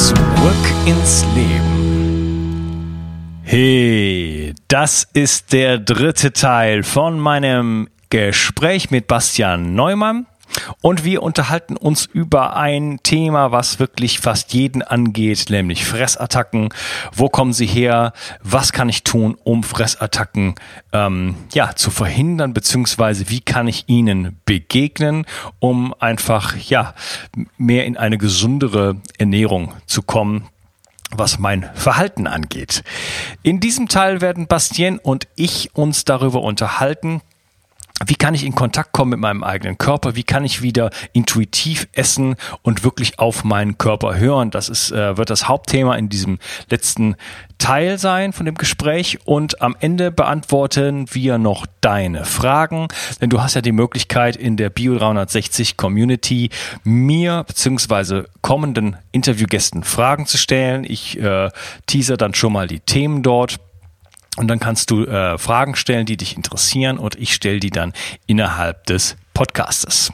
Zurück ins Leben. Hey, das ist der dritte Teil von meinem Gespräch mit Bastian Neumann. Und wir unterhalten uns über ein Thema, was wirklich fast jeden angeht, nämlich Fressattacken. Wo kommen sie her? Was kann ich tun, um Fressattacken ähm, ja zu verhindern, beziehungsweise wie kann ich ihnen begegnen, um einfach ja mehr in eine gesundere Ernährung zu kommen? was mein Verhalten angeht. In diesem Teil werden Bastien und ich uns darüber unterhalten, wie kann ich in Kontakt kommen mit meinem eigenen Körper? Wie kann ich wieder intuitiv essen und wirklich auf meinen Körper hören? Das ist, äh, wird das Hauptthema in diesem letzten Teil sein von dem Gespräch. Und am Ende beantworten wir noch deine Fragen, denn du hast ja die Möglichkeit in der Bio 360 Community mir beziehungsweise kommenden Interviewgästen Fragen zu stellen. Ich äh, teaser dann schon mal die Themen dort und dann kannst du äh, Fragen stellen, die dich interessieren und ich stelle die dann innerhalb des Podcastes.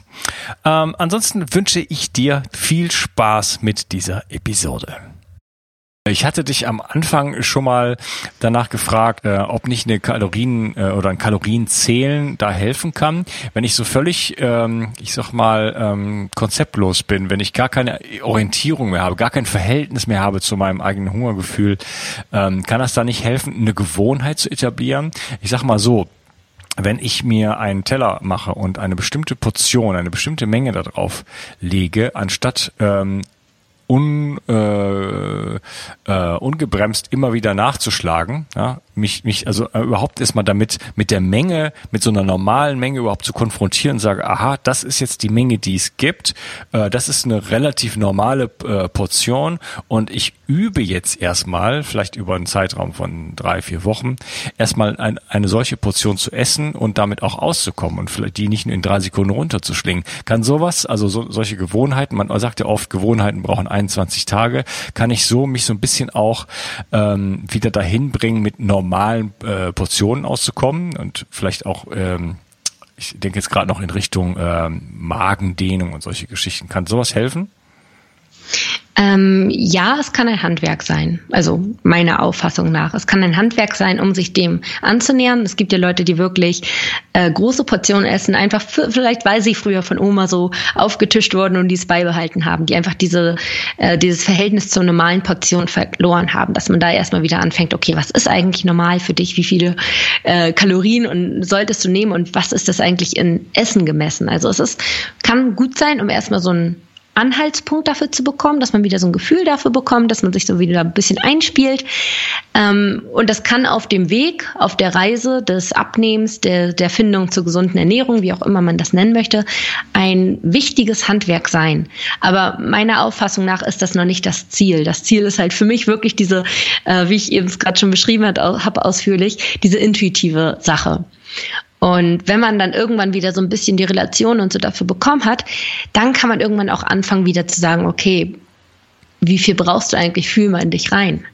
Ähm, ansonsten wünsche ich dir viel Spaß mit dieser Episode. Ich hatte dich am Anfang schon mal danach gefragt, äh, ob nicht eine Kalorien äh, oder ein Kalorienzählen da helfen kann. Wenn ich so völlig, ähm, ich sag mal, ähm, konzeptlos bin, wenn ich gar keine Orientierung mehr habe, gar kein Verhältnis mehr habe zu meinem eigenen Hungergefühl, ähm, kann das da nicht helfen, eine Gewohnheit zu etablieren? Ich sag mal so, wenn ich mir einen Teller mache und eine bestimmte Portion, eine bestimmte Menge darauf lege, anstatt ähm, un, äh, äh, ungebremst immer wieder nachzuschlagen, ja, mich, mich also äh, überhaupt erstmal damit mit der Menge, mit so einer normalen Menge überhaupt zu konfrontieren und sage, aha, das ist jetzt die Menge, die es gibt, äh, das ist eine relativ normale äh, Portion und ich übe jetzt erstmal, vielleicht über einen Zeitraum von drei, vier Wochen, erstmal ein, eine solche Portion zu essen und damit auch auszukommen und vielleicht die nicht nur in drei Sekunden runterzuschlingen. Kann sowas, also so, solche Gewohnheiten, man sagt ja oft, Gewohnheiten brauchen 21 Tage, kann ich so mich so ein bisschen auch ähm, wieder dahin bringen, mit normalen äh, Portionen auszukommen und vielleicht auch ähm, ich denke jetzt gerade noch in Richtung ähm, Magendehnung und solche Geschichten. Kann sowas helfen? Ähm, ja, es kann ein Handwerk sein. Also meiner Auffassung nach. Es kann ein Handwerk sein, um sich dem anzunähern. Es gibt ja Leute, die wirklich äh, große Portionen essen, einfach für, vielleicht, weil sie früher von Oma so aufgetischt wurden und dies beibehalten haben, die einfach diese, äh, dieses Verhältnis zur normalen Portion verloren haben, dass man da erstmal wieder anfängt, okay, was ist eigentlich normal für dich? Wie viele äh, Kalorien und solltest du nehmen und was ist das eigentlich in Essen gemessen? Also es ist, kann gut sein, um erstmal so ein Anhaltspunkt dafür zu bekommen, dass man wieder so ein Gefühl dafür bekommt, dass man sich so wieder ein bisschen einspielt. Ähm, und das kann auf dem Weg, auf der Reise des Abnehmens, der, der Findung zur gesunden Ernährung, wie auch immer man das nennen möchte, ein wichtiges Handwerk sein. Aber meiner Auffassung nach ist das noch nicht das Ziel. Das Ziel ist halt für mich wirklich diese, äh, wie ich eben es gerade schon beschrieben habe, ausführlich, diese intuitive Sache. Und wenn man dann irgendwann wieder so ein bisschen die Relation und so dafür bekommen hat, dann kann man irgendwann auch anfangen, wieder zu sagen, okay, wie viel brauchst du eigentlich, fühl mal in dich rein.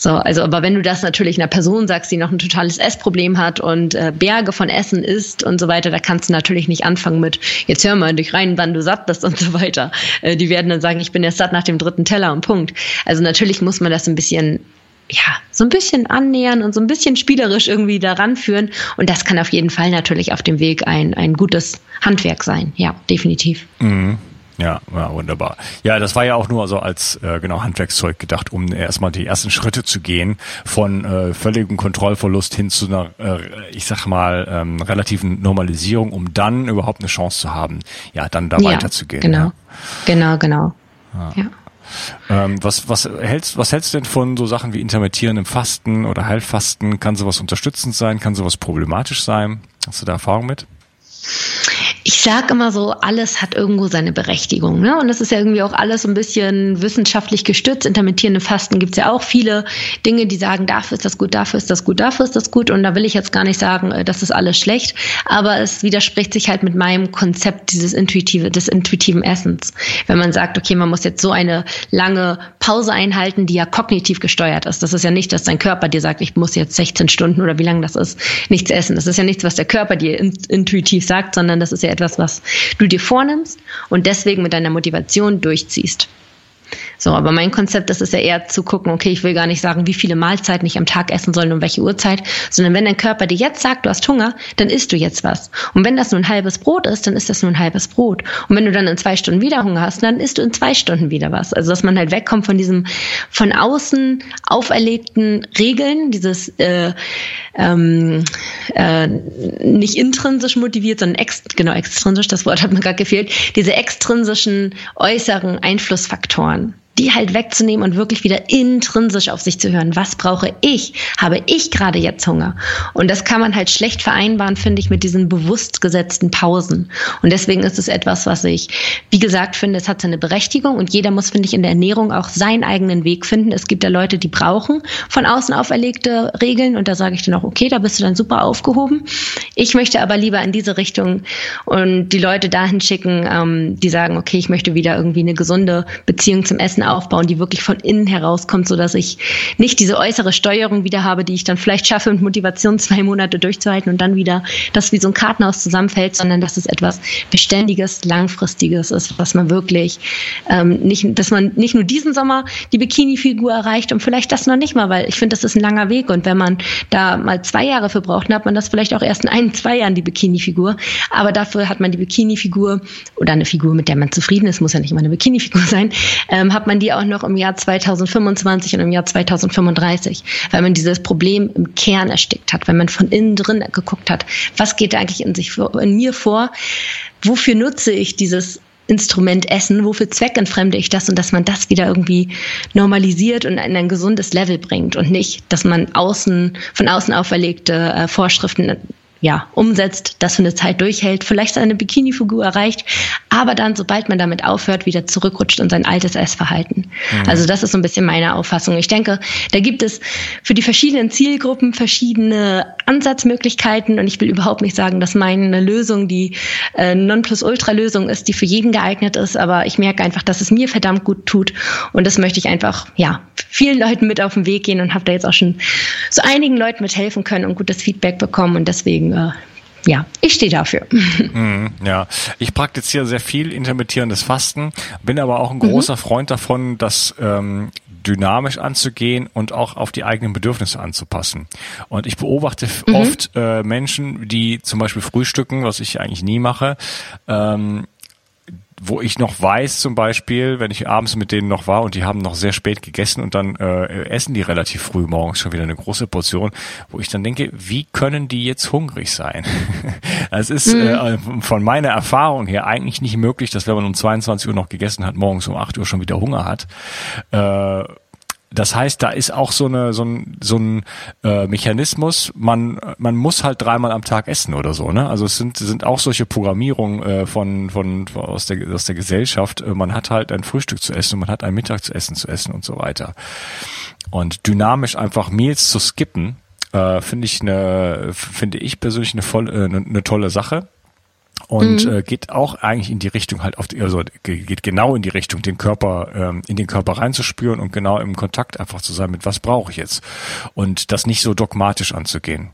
So, also, aber wenn du das natürlich einer Person sagst, die noch ein totales Essproblem hat und äh, Berge von Essen isst und so weiter, da kannst du natürlich nicht anfangen mit, jetzt hör mal in dich rein, wann du satt bist und so weiter. Äh, die werden dann sagen, ich bin erst satt nach dem dritten Teller und Punkt. Also natürlich muss man das ein bisschen ja, so ein bisschen annähern und so ein bisschen spielerisch irgendwie daran führen. Und das kann auf jeden Fall natürlich auf dem Weg ein, ein gutes Handwerk sein. Ja, definitiv. Mhm. Ja, ja, wunderbar. Ja, das war ja auch nur so als äh, genau Handwerkszeug gedacht, um erstmal die ersten Schritte zu gehen von äh, völligem Kontrollverlust hin zu einer, äh, ich sag mal, ähm, relativen Normalisierung, um dann überhaupt eine Chance zu haben, ja, dann da ja, weiterzugehen. Genau, ja. genau, genau. Ja. Ähm, was, was, hältst, was hältst du denn von so Sachen wie intermittierendem Fasten oder Heilfasten? Kann sowas unterstützend sein? Kann sowas problematisch sein? Hast du da Erfahrung mit? Ich sage immer so, alles hat irgendwo seine Berechtigung. Ne? Und das ist ja irgendwie auch alles ein bisschen wissenschaftlich gestützt. Intermittierende Fasten gibt es ja auch viele Dinge, die sagen, dafür ist das gut, dafür ist das gut, dafür ist das gut. Und da will ich jetzt gar nicht sagen, äh, das ist alles schlecht. Aber es widerspricht sich halt mit meinem Konzept dieses intuitive, des intuitiven Essens. Wenn man sagt, okay, man muss jetzt so eine lange Pause einhalten, die ja kognitiv gesteuert ist. Das ist ja nicht, dass dein Körper dir sagt, ich muss jetzt 16 Stunden oder wie lange das ist, nichts essen. Das ist ja nichts, was der Körper dir intuitiv sagt, sondern das ist ja etwas, was du dir vornimmst und deswegen mit deiner Motivation durchziehst. So, aber mein Konzept ist es ja eher zu gucken, okay, ich will gar nicht sagen, wie viele Mahlzeiten ich am Tag essen soll und welche Uhrzeit, sondern wenn dein Körper dir jetzt sagt, du hast Hunger, dann isst du jetzt was. Und wenn das nur ein halbes Brot ist, dann ist das nur ein halbes Brot. Und wenn du dann in zwei Stunden wieder Hunger hast, dann isst du in zwei Stunden wieder was. Also dass man halt wegkommt von diesem von außen auferlegten Regeln, dieses äh, ähm, äh, nicht intrinsisch motiviert, sondern ex genau extrinsisch, das Wort hat mir gerade gefehlt, diese extrinsischen äußeren Einflussfaktoren die halt wegzunehmen und wirklich wieder intrinsisch auf sich zu hören. Was brauche ich? Habe ich gerade jetzt Hunger? Und das kann man halt schlecht vereinbaren, finde ich, mit diesen bewusst gesetzten Pausen. Und deswegen ist es etwas, was ich, wie gesagt, finde, es hat seine Berechtigung und jeder muss, finde ich, in der Ernährung auch seinen eigenen Weg finden. Es gibt ja Leute, die brauchen von außen auferlegte Regeln und da sage ich dann auch, okay, da bist du dann super aufgehoben. Ich möchte aber lieber in diese Richtung und die Leute dahin schicken, ähm, die sagen, okay, ich möchte wieder irgendwie eine gesunde Beziehung zum Essen aufbauen, die wirklich von innen herauskommt, so dass ich nicht diese äußere Steuerung wieder habe, die ich dann vielleicht schaffe, mit Motivation zwei Monate durchzuhalten und dann wieder das wie so ein Kartenhaus zusammenfällt, sondern dass es etwas Beständiges, Langfristiges ist, was man wirklich ähm, nicht, dass man nicht nur diesen Sommer die Bikini-Figur erreicht und vielleicht das noch nicht mal, weil ich finde, das ist ein langer Weg und wenn man da mal zwei Jahre für braucht, dann hat man das vielleicht auch erst in ein, zwei Jahren die Bikini-Figur, aber dafür hat man die Bikini-Figur oder eine Figur, mit der man zufrieden ist, muss ja nicht immer eine Bikini-Figur sein, ähm, hat man die auch noch im Jahr 2025 und im Jahr 2035, weil man dieses Problem im Kern erstickt hat, weil man von innen drin geguckt hat, was geht eigentlich in sich in mir vor, wofür nutze ich dieses Instrument Essen, wofür zweckentfremde ich das? Und dass man das wieder irgendwie normalisiert und in ein gesundes Level bringt und nicht, dass man außen, von außen auferlegte äh, Vorschriften ja, umsetzt, das für eine Zeit durchhält, vielleicht seine Bikini-Figur erreicht, aber dann, sobald man damit aufhört, wieder zurückrutscht in sein altes Essverhalten. Mhm. Also das ist so ein bisschen meine Auffassung. Ich denke, da gibt es für die verschiedenen Zielgruppen verschiedene Ansatzmöglichkeiten und ich will überhaupt nicht sagen, dass meine Lösung die äh, Nonplusultra-Lösung ist, die für jeden geeignet ist, aber ich merke einfach, dass es mir verdammt gut tut und das möchte ich einfach, ja, vielen Leuten mit auf den Weg gehen und habe da jetzt auch schon so einigen Leuten mithelfen können und gutes Feedback bekommen und deswegen äh, ja, ich stehe dafür. Mm, ja, ich praktiziere sehr viel intermittierendes Fasten, bin aber auch ein großer mhm. Freund davon, das ähm, dynamisch anzugehen und auch auf die eigenen Bedürfnisse anzupassen. Und ich beobachte mhm. oft äh, Menschen, die zum Beispiel frühstücken, was ich eigentlich nie mache, ähm, wo ich noch weiß, zum Beispiel, wenn ich abends mit denen noch war und die haben noch sehr spät gegessen und dann äh, essen die relativ früh morgens schon wieder eine große Portion, wo ich dann denke, wie können die jetzt hungrig sein? Es ist mhm. äh, von meiner Erfahrung her eigentlich nicht möglich, dass wenn man um 22 Uhr noch gegessen hat, morgens um 8 Uhr schon wieder Hunger hat. Äh, das heißt, da ist auch so eine so ein so ein äh, Mechanismus. Man man muss halt dreimal am Tag essen oder so. Ne? Also es sind sind auch solche Programmierungen äh, von von aus der aus der Gesellschaft. Äh, man hat halt ein Frühstück zu essen, man hat ein Mittag zu essen zu essen und so weiter. Und dynamisch einfach Meals zu skippen, äh, finde ich eine finde ich persönlich eine voll äh, eine, eine tolle Sache und mhm. äh, geht auch eigentlich in die Richtung halt auf die, also geht genau in die Richtung, den Körper ähm, in den Körper reinzuspüren und genau im Kontakt einfach zu sein mit was brauche ich jetzt und das nicht so dogmatisch anzugehen.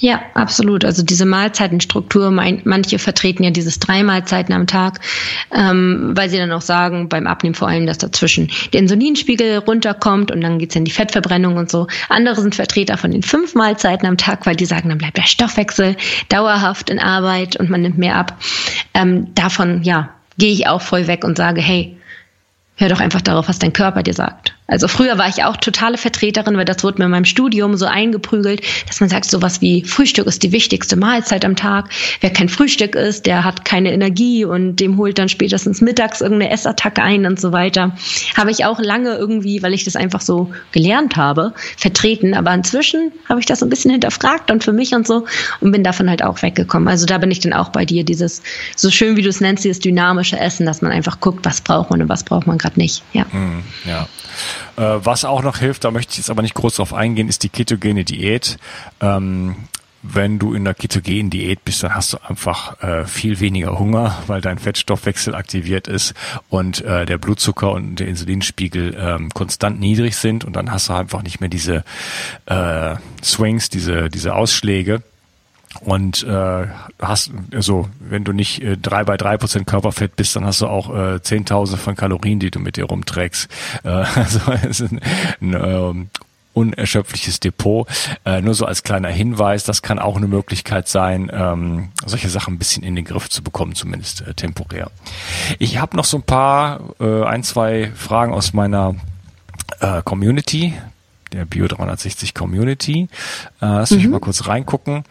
Ja, absolut. Also diese Mahlzeitenstruktur, mein, manche vertreten ja dieses drei Mahlzeiten am Tag, ähm, weil sie dann auch sagen, beim Abnehmen vor allem, dass dazwischen der Insulinspiegel runterkommt und dann geht's in die Fettverbrennung und so. Andere sind Vertreter von den fünf Mahlzeiten am Tag, weil die sagen, dann bleibt der Stoffwechsel dauerhaft in Arbeit und man nimmt mehr ab. Ähm, davon, ja, gehe ich auch voll weg und sage, hey, hör doch einfach darauf, was dein Körper dir sagt. Also früher war ich auch totale Vertreterin, weil das wurde mir in meinem Studium so eingeprügelt, dass man sagt, sowas wie Frühstück ist die wichtigste Mahlzeit am Tag. Wer kein Frühstück isst, der hat keine Energie und dem holt dann spätestens mittags irgendeine Essattacke ein und so weiter. Habe ich auch lange irgendwie, weil ich das einfach so gelernt habe, vertreten. Aber inzwischen habe ich das so ein bisschen hinterfragt und für mich und so und bin davon halt auch weggekommen. Also da bin ich dann auch bei dir, dieses, so schön wie du es nennst, dieses dynamische Essen, dass man einfach guckt, was braucht man und was braucht man gerade nicht. Ja. Mm, ja. Äh, was auch noch hilft, da möchte ich jetzt aber nicht groß drauf eingehen, ist die ketogene Diät. Ähm, wenn du in der ketogenen Diät bist, dann hast du einfach äh, viel weniger Hunger, weil dein Fettstoffwechsel aktiviert ist und äh, der Blutzucker und der Insulinspiegel ähm, konstant niedrig sind und dann hast du einfach nicht mehr diese äh, Swings, diese diese Ausschläge und äh, hast also wenn du nicht äh, drei bei drei Prozent Körperfett bist, dann hast du auch äh, Zehntausende von Kalorien, die du mit dir rumträgst. Äh, also es ist ein, ein ähm, unerschöpfliches Depot. Äh, nur so als kleiner Hinweis, das kann auch eine Möglichkeit sein, ähm, solche Sachen ein bisschen in den Griff zu bekommen, zumindest äh, temporär. Ich habe noch so ein paar, äh, ein, zwei Fragen aus meiner äh, Community, der Bio 360 Community. Äh, lass mich mhm. mal kurz reingucken.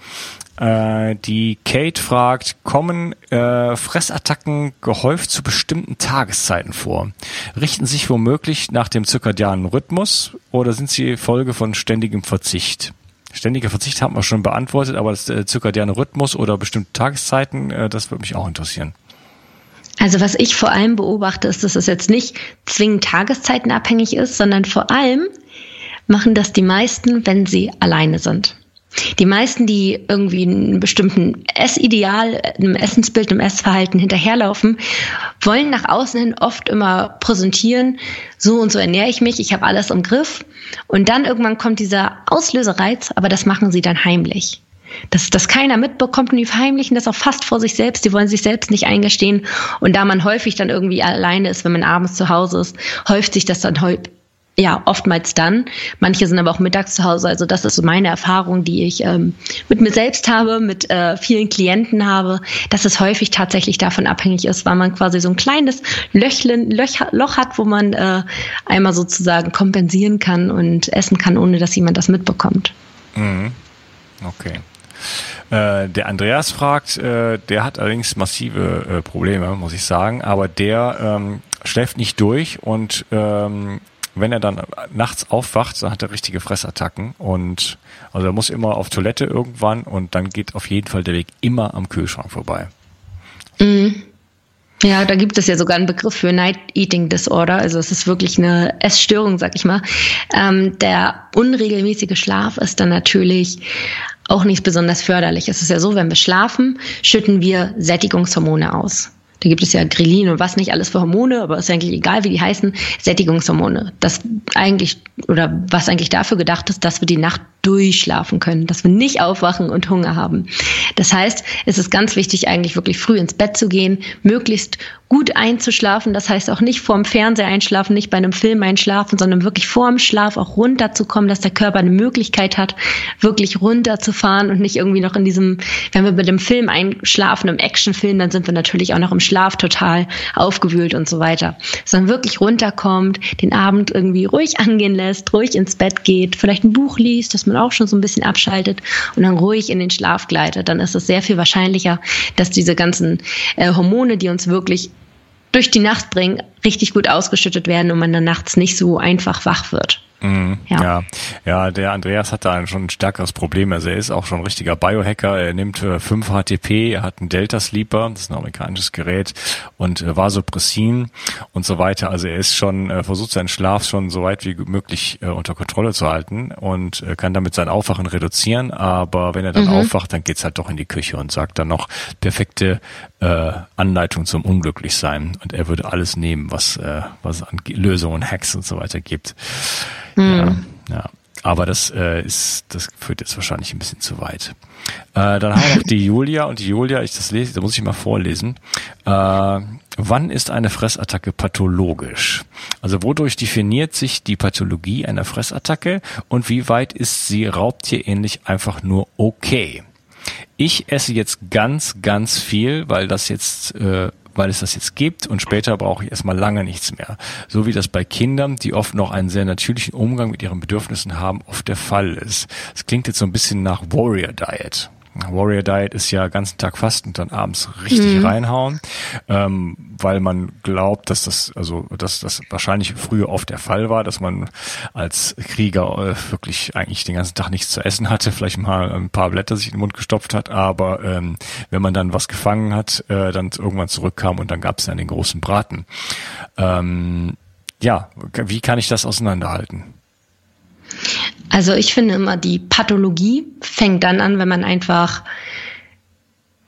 Äh, die Kate fragt, kommen äh, Fressattacken gehäuft zu bestimmten Tageszeiten vor? Richten sich womöglich nach dem zirkadianen Rhythmus oder sind sie Folge von ständigem Verzicht? Ständiger Verzicht haben wir schon beantwortet, aber das äh, zirkadiane Rhythmus oder bestimmte Tageszeiten, äh, das würde mich auch interessieren. Also was ich vor allem beobachte, ist, dass es jetzt nicht zwingend tageszeitenabhängig ist, sondern vor allem machen das die meisten, wenn sie alleine sind. Die meisten, die irgendwie einem bestimmten Essideal, einem Essensbild, einem Essverhalten hinterherlaufen, wollen nach außen hin oft immer präsentieren, so und so ernähre ich mich, ich habe alles im Griff. Und dann irgendwann kommt dieser Auslösereiz, aber das machen sie dann heimlich. Dass das keiner mitbekommt und die verheimlichen das auch fast vor sich selbst. Die wollen sich selbst nicht eingestehen. Und da man häufig dann irgendwie alleine ist, wenn man abends zu Hause ist, häuft sich das dann ja, oftmals dann. Manche sind aber auch mittags zu Hause. Also das ist so meine Erfahrung, die ich ähm, mit mir selbst habe, mit äh, vielen Klienten habe, dass es häufig tatsächlich davon abhängig ist, weil man quasi so ein kleines Löchlen, Löch, Loch hat, wo man äh, einmal sozusagen kompensieren kann und essen kann, ohne dass jemand das mitbekommt. Mhm. Okay. Äh, der Andreas fragt, äh, der hat allerdings massive äh, Probleme, muss ich sagen, aber der ähm, schläft nicht durch und ähm, wenn er dann nachts aufwacht, dann hat er richtige Fressattacken und also er muss immer auf Toilette irgendwann und dann geht auf jeden Fall der Weg immer am Kühlschrank vorbei. Mhm. Ja, da gibt es ja sogar einen Begriff für Night Eating Disorder. Also es ist wirklich eine Essstörung, sag ich mal. Ähm, der unregelmäßige Schlaf ist dann natürlich auch nicht besonders förderlich. Es ist ja so, wenn wir schlafen, schütten wir Sättigungshormone aus. Da gibt es ja Grillin und was nicht alles für Hormone, aber ist eigentlich egal, wie die heißen, Sättigungshormone. Das eigentlich, oder was eigentlich dafür gedacht ist, dass wir die Nacht durchschlafen können, dass wir nicht aufwachen und Hunger haben. Das heißt, es ist ganz wichtig, eigentlich wirklich früh ins Bett zu gehen, möglichst gut einzuschlafen. Das heißt auch nicht vorm Fernseher einschlafen, nicht bei einem Film einschlafen, sondern wirklich vorm Schlaf auch runterzukommen, dass der Körper eine Möglichkeit hat, wirklich runterzufahren und nicht irgendwie noch in diesem, wenn wir mit dem Film einschlafen, im Actionfilm, dann sind wir natürlich auch noch im Schlaf total aufgewühlt und so weiter. Sondern wirklich runterkommt, den Abend irgendwie ruhig angehen lässt, ruhig ins Bett geht, vielleicht ein Buch liest, dass man auch schon so ein bisschen abschaltet und dann ruhig in den Schlaf gleitet. Dann ist es sehr viel wahrscheinlicher, dass diese ganzen äh, Hormone, die uns wirklich durch die Nacht bringen, richtig gut ausgeschüttet werden und man dann nachts nicht so einfach wach wird. Mhm, ja. ja. ja, der Andreas hat da schon ein stärkeres Problem. Also er ist auch schon ein richtiger Biohacker. Er nimmt äh, 5 HTP, er hat einen Delta Sleeper, das ist ein amerikanisches Gerät, und äh, Vasopressin und so weiter. Also er ist schon, äh, versucht seinen Schlaf schon so weit wie möglich äh, unter Kontrolle zu halten und äh, kann damit sein Aufwachen reduzieren. Aber wenn er dann mhm. aufwacht, dann geht's halt doch in die Küche und sagt dann noch perfekte äh, Anleitung zum Unglücklichsein. Und er würde alles nehmen, was, äh, was an Lösungen, Hacks und so weiter gibt. Mhm. Ja, ja. Aber das äh, ist, das führt jetzt wahrscheinlich ein bisschen zu weit. Äh, dann haben wir noch die Julia und die Julia, ich das lese, da muss ich mal vorlesen. Äh, wann ist eine Fressattacke pathologisch? Also wodurch definiert sich die Pathologie einer Fressattacke und wie weit ist sie raubtierähnlich einfach nur okay? Ich esse jetzt ganz, ganz viel, weil das jetzt äh, weil es das jetzt gibt und später brauche ich erstmal lange nichts mehr. So wie das bei Kindern, die oft noch einen sehr natürlichen Umgang mit ihren Bedürfnissen haben, oft der Fall ist. Es klingt jetzt so ein bisschen nach Warrior Diet. Warrior Diet ist ja ganzen Tag fasten und dann abends richtig mhm. reinhauen, ähm, weil man glaubt, dass das, also dass das wahrscheinlich früher oft der Fall war, dass man als Krieger äh, wirklich eigentlich den ganzen Tag nichts zu essen hatte, vielleicht mal ein paar Blätter sich in den Mund gestopft hat, aber ähm, wenn man dann was gefangen hat, äh, dann irgendwann zurückkam und dann gab es dann den großen Braten. Ähm, ja, wie kann ich das auseinanderhalten? Also ich finde immer, die Pathologie fängt dann an, wenn man einfach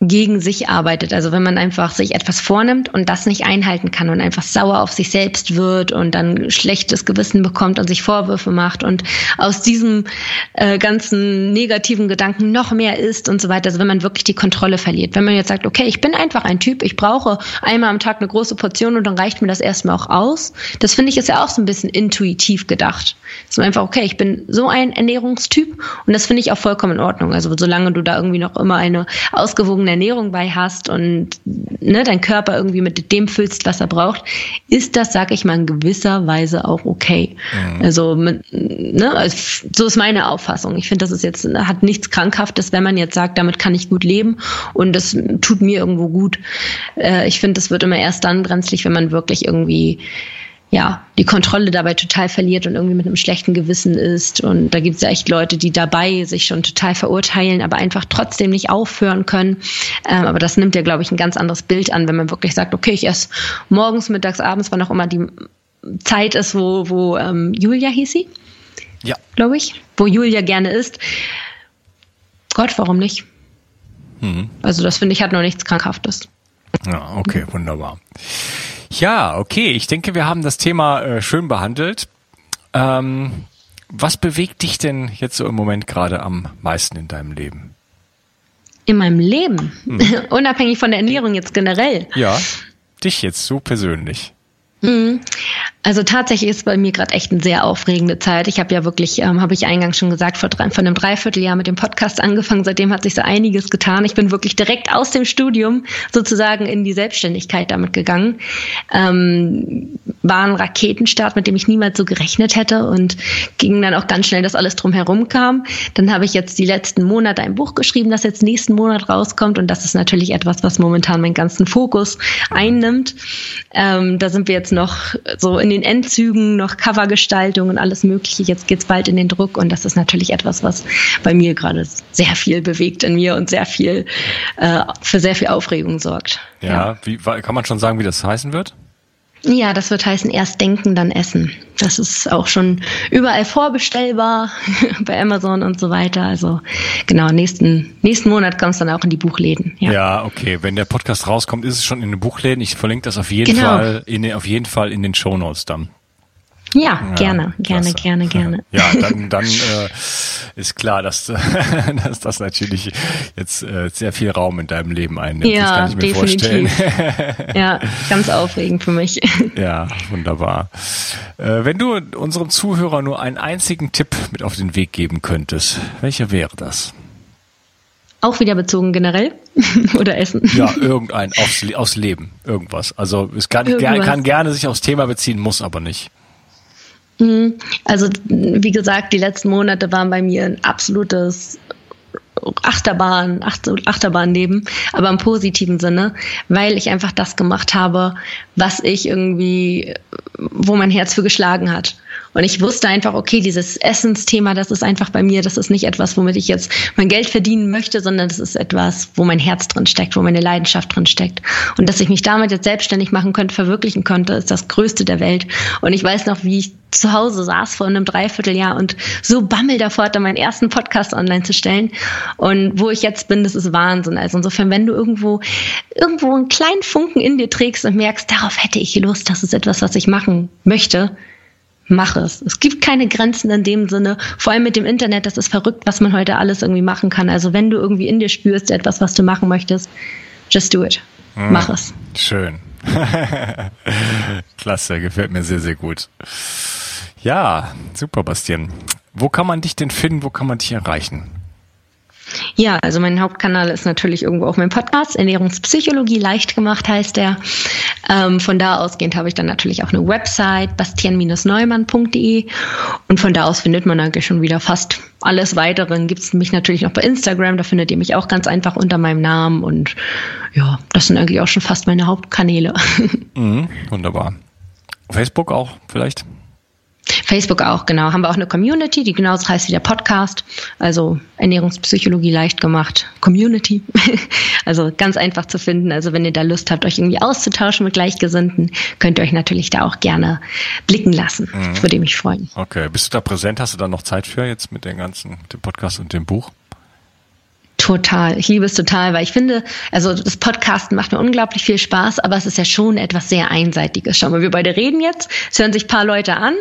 gegen sich arbeitet. Also wenn man einfach sich etwas vornimmt und das nicht einhalten kann und einfach sauer auf sich selbst wird und dann schlechtes Gewissen bekommt und sich Vorwürfe macht und aus diesem äh, ganzen negativen Gedanken noch mehr ist und so weiter. Also wenn man wirklich die Kontrolle verliert. Wenn man jetzt sagt, okay, ich bin einfach ein Typ, ich brauche einmal am Tag eine große Portion und dann reicht mir das erstmal auch aus. Das finde ich ist ja auch so ein bisschen intuitiv gedacht. Man einfach, okay, ich bin so ein Ernährungstyp und das finde ich auch vollkommen in Ordnung. Also solange du da irgendwie noch immer eine ausgewogene eine Ernährung bei hast und ne, dein Körper irgendwie mit dem füllst, was er braucht, ist das, sag ich mal, in gewisser Weise auch okay. Mhm. Also, ne, also, so ist meine Auffassung. Ich finde, das ist jetzt, hat nichts Krankhaftes, wenn man jetzt sagt, damit kann ich gut leben und das tut mir irgendwo gut. Äh, ich finde, das wird immer erst dann brenzlig, wenn man wirklich irgendwie ja, die Kontrolle dabei total verliert und irgendwie mit einem schlechten Gewissen ist. Und da gibt es ja echt Leute, die dabei sich schon total verurteilen, aber einfach trotzdem nicht aufhören können. Ähm, aber das nimmt ja, glaube ich, ein ganz anderes Bild an, wenn man wirklich sagt, okay, ich esse morgens, mittags, abends, wann auch immer die Zeit ist, wo, wo ähm, Julia hieß sie. Ja. Glaube ich. Wo Julia gerne isst. Gott, warum nicht? Mhm. Also das finde ich hat noch nichts Krankhaftes. Ja, okay, wunderbar. Ja, okay. Ich denke, wir haben das Thema äh, schön behandelt. Ähm, was bewegt dich denn jetzt so im Moment gerade am meisten in deinem Leben? In meinem Leben? Hm. Unabhängig von der Ernährung jetzt generell. Ja, dich jetzt so persönlich. Mhm. Also tatsächlich ist bei mir gerade echt eine sehr aufregende Zeit. Ich habe ja wirklich, ähm, habe ich eingangs schon gesagt, vor, drei, vor einem Dreivierteljahr mit dem Podcast angefangen. Seitdem hat sich so einiges getan. Ich bin wirklich direkt aus dem Studium sozusagen in die Selbstständigkeit damit gegangen. Ähm, war ein Raketenstart, mit dem ich niemals so gerechnet hätte und ging dann auch ganz schnell, dass alles drumherum kam. Dann habe ich jetzt die letzten Monate ein Buch geschrieben, das jetzt nächsten Monat rauskommt und das ist natürlich etwas, was momentan meinen ganzen Fokus einnimmt. Ähm, da sind wir jetzt noch so in den Endzügen noch Covergestaltung und alles Mögliche. Jetzt geht's bald in den Druck und das ist natürlich etwas, was bei mir gerade sehr viel bewegt in mir und sehr viel äh, für sehr viel Aufregung sorgt. Ja, ja. Wie, kann man schon sagen, wie das heißen wird? Ja, das wird heißen, erst denken, dann essen. Das ist auch schon überall vorbestellbar bei Amazon und so weiter. Also genau, nächsten, nächsten Monat kommt es dann auch in die Buchläden. Ja. ja, okay. Wenn der Podcast rauskommt, ist es schon in den Buchläden. Ich verlinke das auf jeden genau. Fall in, auf jeden Fall in den Show Notes dann. Ja, ja gerne, gerne, gerne, gerne. Ja, dann, dann äh, ist klar, dass, dass das natürlich jetzt äh, sehr viel Raum in deinem Leben einnimmt. Ja, das kann ich mir definitiv. vorstellen. ja, ganz aufregend für mich. Ja, wunderbar. Äh, wenn du unserem Zuhörer nur einen einzigen Tipp mit auf den Weg geben könntest, welcher wäre das? Auch wieder bezogen generell oder Essen? Ja, irgendein aufs, aufs Leben, irgendwas. Also es kann, kann gerne sich aufs Thema beziehen, muss aber nicht. Mhm. Also, wie gesagt, die letzten Monate waren bei mir ein absolutes Achterbahn, Achterbahn leben, aber im positiven Sinne, weil ich einfach das gemacht habe, was ich irgendwie, wo mein Herz für geschlagen hat. Und ich wusste einfach, okay, dieses Essensthema, das ist einfach bei mir, das ist nicht etwas, womit ich jetzt mein Geld verdienen möchte, sondern das ist etwas, wo mein Herz drin steckt, wo meine Leidenschaft drin steckt. Und dass ich mich damit jetzt selbstständig machen könnte, verwirklichen konnte, ist das Größte der Welt. Und ich weiß noch, wie ich zu Hause saß vor einem Dreivierteljahr und so bammel davor hatte, meinen ersten Podcast online zu stellen. Und wo ich jetzt bin, das ist Wahnsinn. Also insofern, wenn du irgendwo, irgendwo einen kleinen Funken in dir trägst und merkst, darauf hätte ich Lust, das ist etwas, was ich machen möchte, mach es. Es gibt keine Grenzen in dem Sinne. Vor allem mit dem Internet, das ist verrückt, was man heute alles irgendwie machen kann. Also wenn du irgendwie in dir spürst, etwas, was du machen möchtest, just do it. Mhm. Mach es. Schön. Klasse, gefällt mir sehr, sehr gut. Ja, super, Bastian. Wo kann man dich denn finden? Wo kann man dich erreichen? Ja, also mein Hauptkanal ist natürlich irgendwo auch mein Podcast. Ernährungspsychologie leicht gemacht heißt der. Ähm, von da ausgehend habe ich dann natürlich auch eine Website, bastian-neumann.de. Und von da aus findet man eigentlich schon wieder fast alles weitere. Gibt es mich natürlich noch bei Instagram, da findet ihr mich auch ganz einfach unter meinem Namen. Und ja, das sind eigentlich auch schon fast meine Hauptkanäle. Mhm, wunderbar. Facebook auch vielleicht? Facebook auch, genau. Haben wir auch eine Community, die genauso heißt wie der Podcast. Also Ernährungspsychologie leicht gemacht. Community. also ganz einfach zu finden. Also wenn ihr da Lust habt, euch irgendwie auszutauschen mit Gleichgesinnten, könnt ihr euch natürlich da auch gerne blicken lassen. Mhm. Würde mich freuen. Okay. Bist du da präsent? Hast du da noch Zeit für jetzt mit den ganzen, dem Podcast und dem Buch? Total. Ich liebe es total, weil ich finde, also das Podcasten macht mir unglaublich viel Spaß, aber es ist ja schon etwas sehr Einseitiges. Schau mal, wir beide reden jetzt, es hören sich paar Leute an,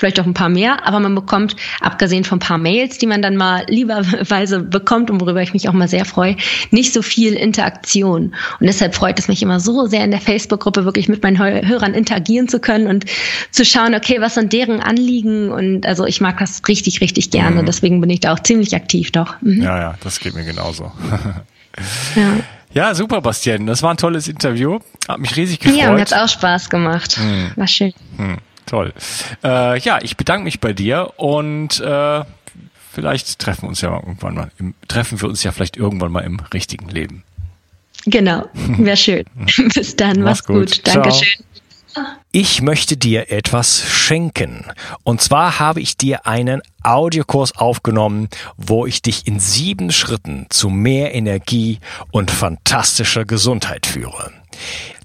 vielleicht auch ein paar mehr, aber man bekommt, abgesehen von ein paar Mails, die man dann mal lieberweise bekommt und worüber ich mich auch mal sehr freue, nicht so viel Interaktion. Und deshalb freut es mich immer so sehr in der Facebook-Gruppe wirklich mit meinen Hörern interagieren zu können und zu schauen, okay, was sind deren Anliegen und also ich mag das richtig, richtig gerne. Mhm. Deswegen bin ich da auch ziemlich aktiv doch. Mhm. Ja, ja, das geht mir genau genauso. ja. Ja, super, Bastian. Das war ein tolles Interview. Hat mich riesig gefreut. Ja, mir hat auch Spaß gemacht. Hm. War schön. Hm, toll. Äh, ja, ich bedanke mich bei dir und äh, vielleicht treffen wir uns ja irgendwann mal im, treffen wir uns ja vielleicht irgendwann mal im richtigen Leben. Genau, wäre schön. Bis dann, mach's, mach's gut. gut. Dankeschön. Ich möchte dir etwas schenken. Und zwar habe ich dir einen Audiokurs aufgenommen, wo ich dich in sieben Schritten zu mehr Energie und fantastischer Gesundheit führe.